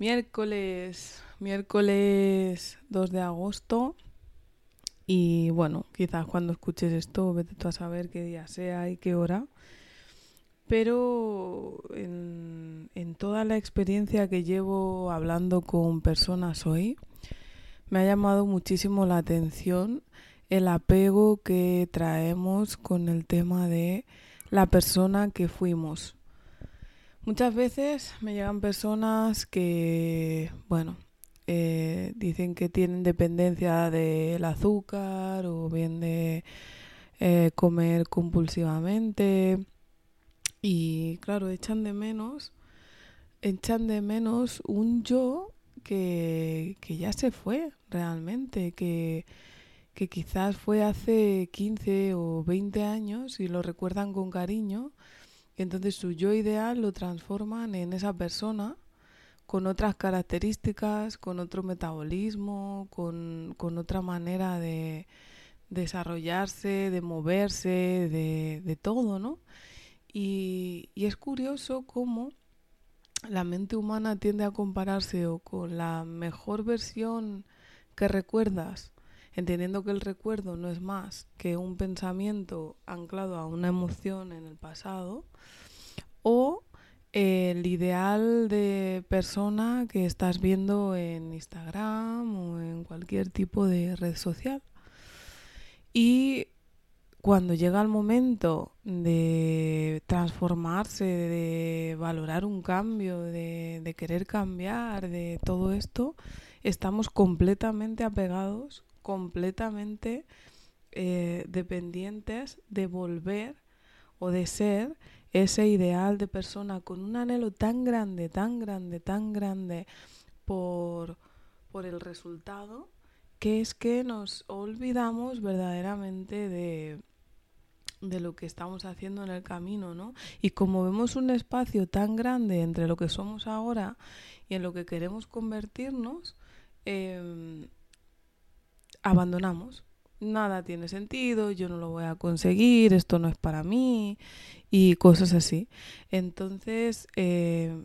Miércoles, miércoles 2 de agosto. Y bueno, quizás cuando escuches esto, vete tú a saber qué día sea y qué hora. Pero en, en toda la experiencia que llevo hablando con personas hoy, me ha llamado muchísimo la atención el apego que traemos con el tema de la persona que fuimos. Muchas veces me llegan personas que, bueno, eh, dicen que tienen dependencia del azúcar o bien de eh, comer compulsivamente y claro, echan de menos, echan de menos un yo que, que ya se fue realmente, que, que quizás fue hace 15 o 20 años y lo recuerdan con cariño entonces su yo ideal lo transforman en esa persona con otras características, con otro metabolismo, con, otra manera de desarrollarse, de moverse, de, todo, ¿no? Y, y, es curioso cómo la mente humana tiende a compararse o con la mejor versión que recuerdas entendiendo que el recuerdo no es más que un pensamiento anclado a una emoción en el pasado, o el ideal de persona que estás viendo en Instagram o en cualquier tipo de red social. Y cuando llega el momento de transformarse, de valorar un cambio, de, querer cambiar, de todo esto, estamos completamente apegados completamente eh, dependientes de volver o de ser ese ideal de persona con un anhelo tan grande, tan grande, tan grande por, por el resultado, que es que nos olvidamos verdaderamente de, de lo que estamos haciendo en el camino, ¿no? Y como vemos un espacio tan grande entre lo que somos ahora y en lo que queremos convertirnos, eh, abandonamos. Nada tiene sentido, yo no lo voy a conseguir, esto no es para mí y cosas así. Entonces, eh,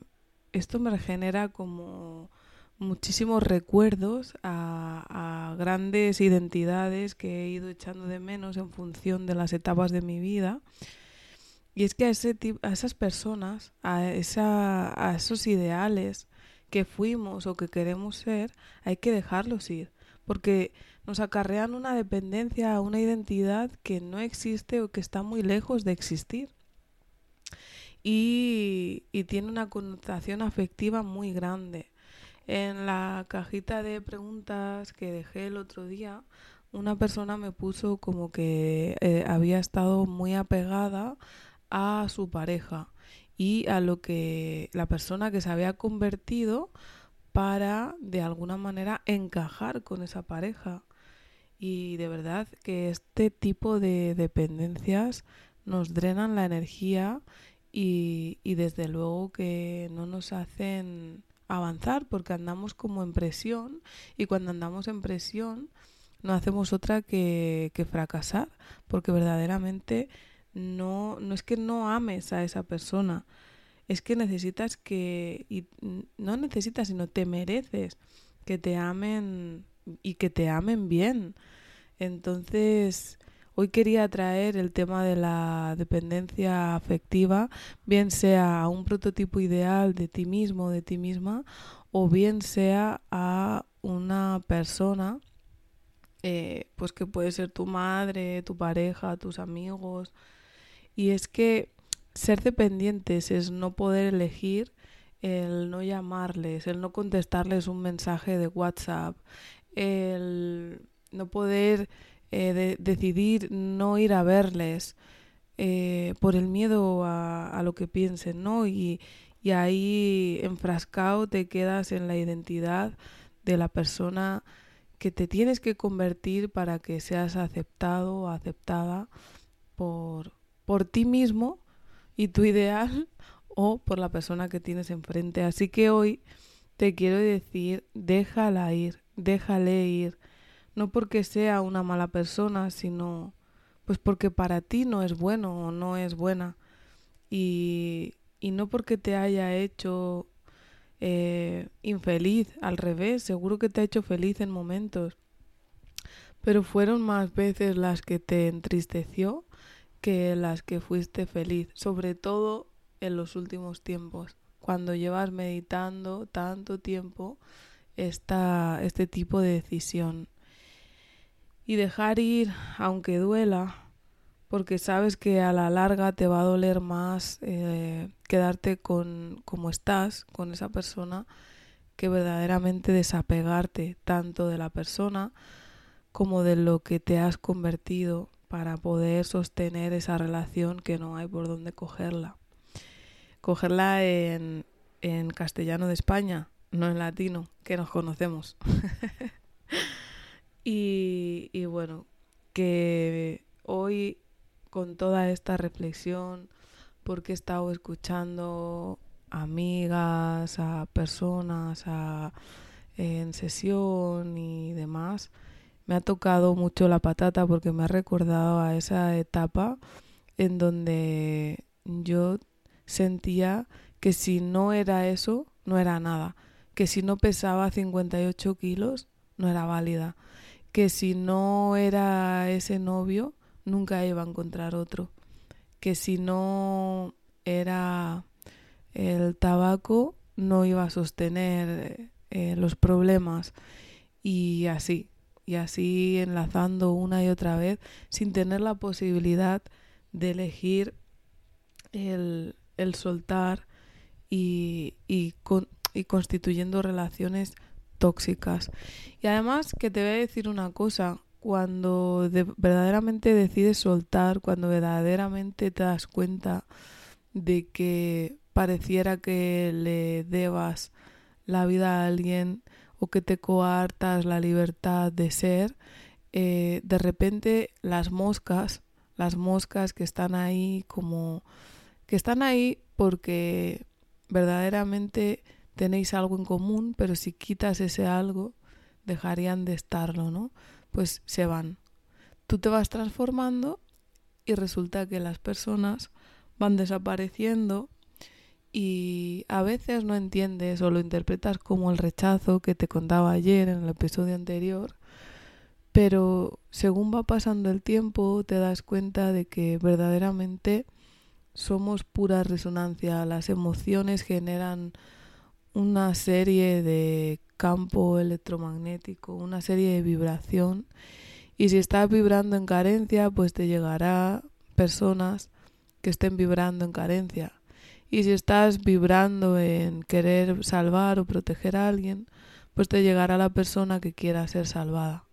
esto me genera como muchísimos recuerdos a, grandes identidades que he ido echando de menos en función de las etapas de mi vida. Y es que a, ese a esas personas, a, esa, a esos ideales que fuimos o que queremos ser, hay que dejarlos ir. Porque nos acarrean una dependencia a una identidad que no existe o que está muy lejos de existir. Y, tiene una connotación afectiva muy grande. En la cajita de preguntas que dejé el otro día, una persona me puso como que eh, había estado muy apegada a su pareja y a lo que la persona que se había convertido para de alguna manera encajar con esa pareja. Y de verdad que este tipo de dependencias nos drenan la energía y, y desde luego que no nos hacen avanzar porque andamos como en presión y cuando andamos en presión no hacemos otra que, que fracasar porque verdaderamente no, no es que no ames a esa persona, es que necesitas que, y no necesitas, sino te mereces que te amen y que te amen bien. Entonces, hoy quería traer el tema de la dependencia afectiva, bien sea a un prototipo ideal de ti mismo, de ti misma, o bien sea a una persona, eh, pues que puede ser tu madre, tu pareja, tus amigos. Y es que ser dependientes es no poder elegir el no llamarles, el no contestarles un mensaje de WhatsApp, el no poder eh, decidir no ir a verles eh, por el miedo a, lo que piensen, ¿no? Y, y ahí enfrascado te quedas en la identidad de la persona que te tienes que convertir para que seas aceptado o aceptada por, por ti mismo y tu ideal o por la persona que tienes enfrente. Así que hoy te quiero decir, déjala ir, déjale ir. No porque sea una mala persona, sino pues porque para ti no es bueno o no es buena. Y, y no porque te haya hecho eh, infeliz, al revés, seguro que te ha hecho feliz en momentos. Pero fueron más veces las que te entristeció que las que fuiste feliz, sobre todo en los últimos tiempos, cuando llevas meditando tanto tiempo esta, este tipo de decisión. Y dejar ir, aunque duela, porque sabes que a la larga te va a doler más eh, quedarte con como estás, con esa persona, que verdaderamente desapegarte tanto de la persona como de lo que te has convertido para poder sostener esa relación que no hay por dónde cogerla. Cogerla en, en castellano de España, no en latino, que nos conocemos. y, y bueno, que hoy con toda esta reflexión, porque he estado escuchando amigas, a personas, a, en sesión y demás, me ha tocado mucho la patata porque me ha recordado a esa etapa en donde yo sentía que si no era eso, no era nada, que si no pesaba 58 kilos, no era válida, que si no era ese novio, nunca iba a encontrar otro. Que si no era el tabaco, no iba a sostener eh, los problemas. Y así, y así enlazando una y otra vez, sin tener la posibilidad de elegir el, el soltar y, y, y constituyendo relaciones tóxicas. Y además que te voy a decir una cosa, cuando verdaderamente decides soltar, cuando verdaderamente te das cuenta de que pareciera que le debas la vida a alguien o que te coartas la libertad de ser, eh, de repente las moscas, las moscas que están ahí como que están ahí porque verdaderamente tenéis algo en común, pero si quitas ese algo, dejarían de estarlo, ¿no? pues se van. Tú te vas transformando y resulta que las personas van desapareciendo y a veces no entiendes o lo interpretas como el rechazo que te contaba ayer en el episodio anterior, pero según va pasando el tiempo te das cuenta de que verdaderamente somos pura resonancia, las emociones generan una serie de campo electromagnético, una serie de vibración. Y si estás vibrando en carencia, pues te llegará personas que estén vibrando en carencia. Y si estás vibrando en querer salvar o proteger a alguien, pues te llegará la persona que quiera ser salvada.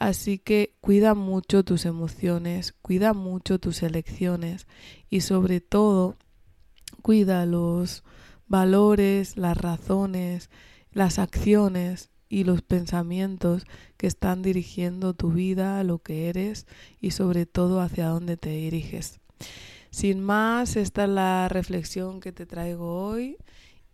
Así que cuida mucho tus emociones, cuida mucho tus elecciones y sobre todo cuida los valores, las razones, las acciones y los pensamientos que están dirigiendo tu vida, lo que eres y sobre todo hacia dónde te diriges. Sin más, esta es la reflexión que te traigo hoy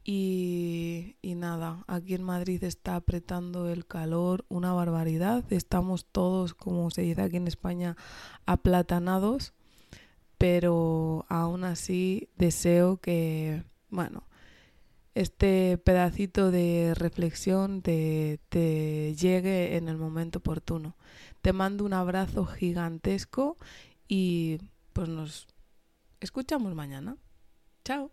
y, y, nada, aquí en Madrid está apretando el calor una barbaridad. Estamos todos, como se dice aquí en España, aplatanados, pero aún así deseo que, bueno, este pedacito de reflexión te, llegue en el momento oportuno. Te mando un abrazo gigantesco y pues nos escuchamos mañana. Chao.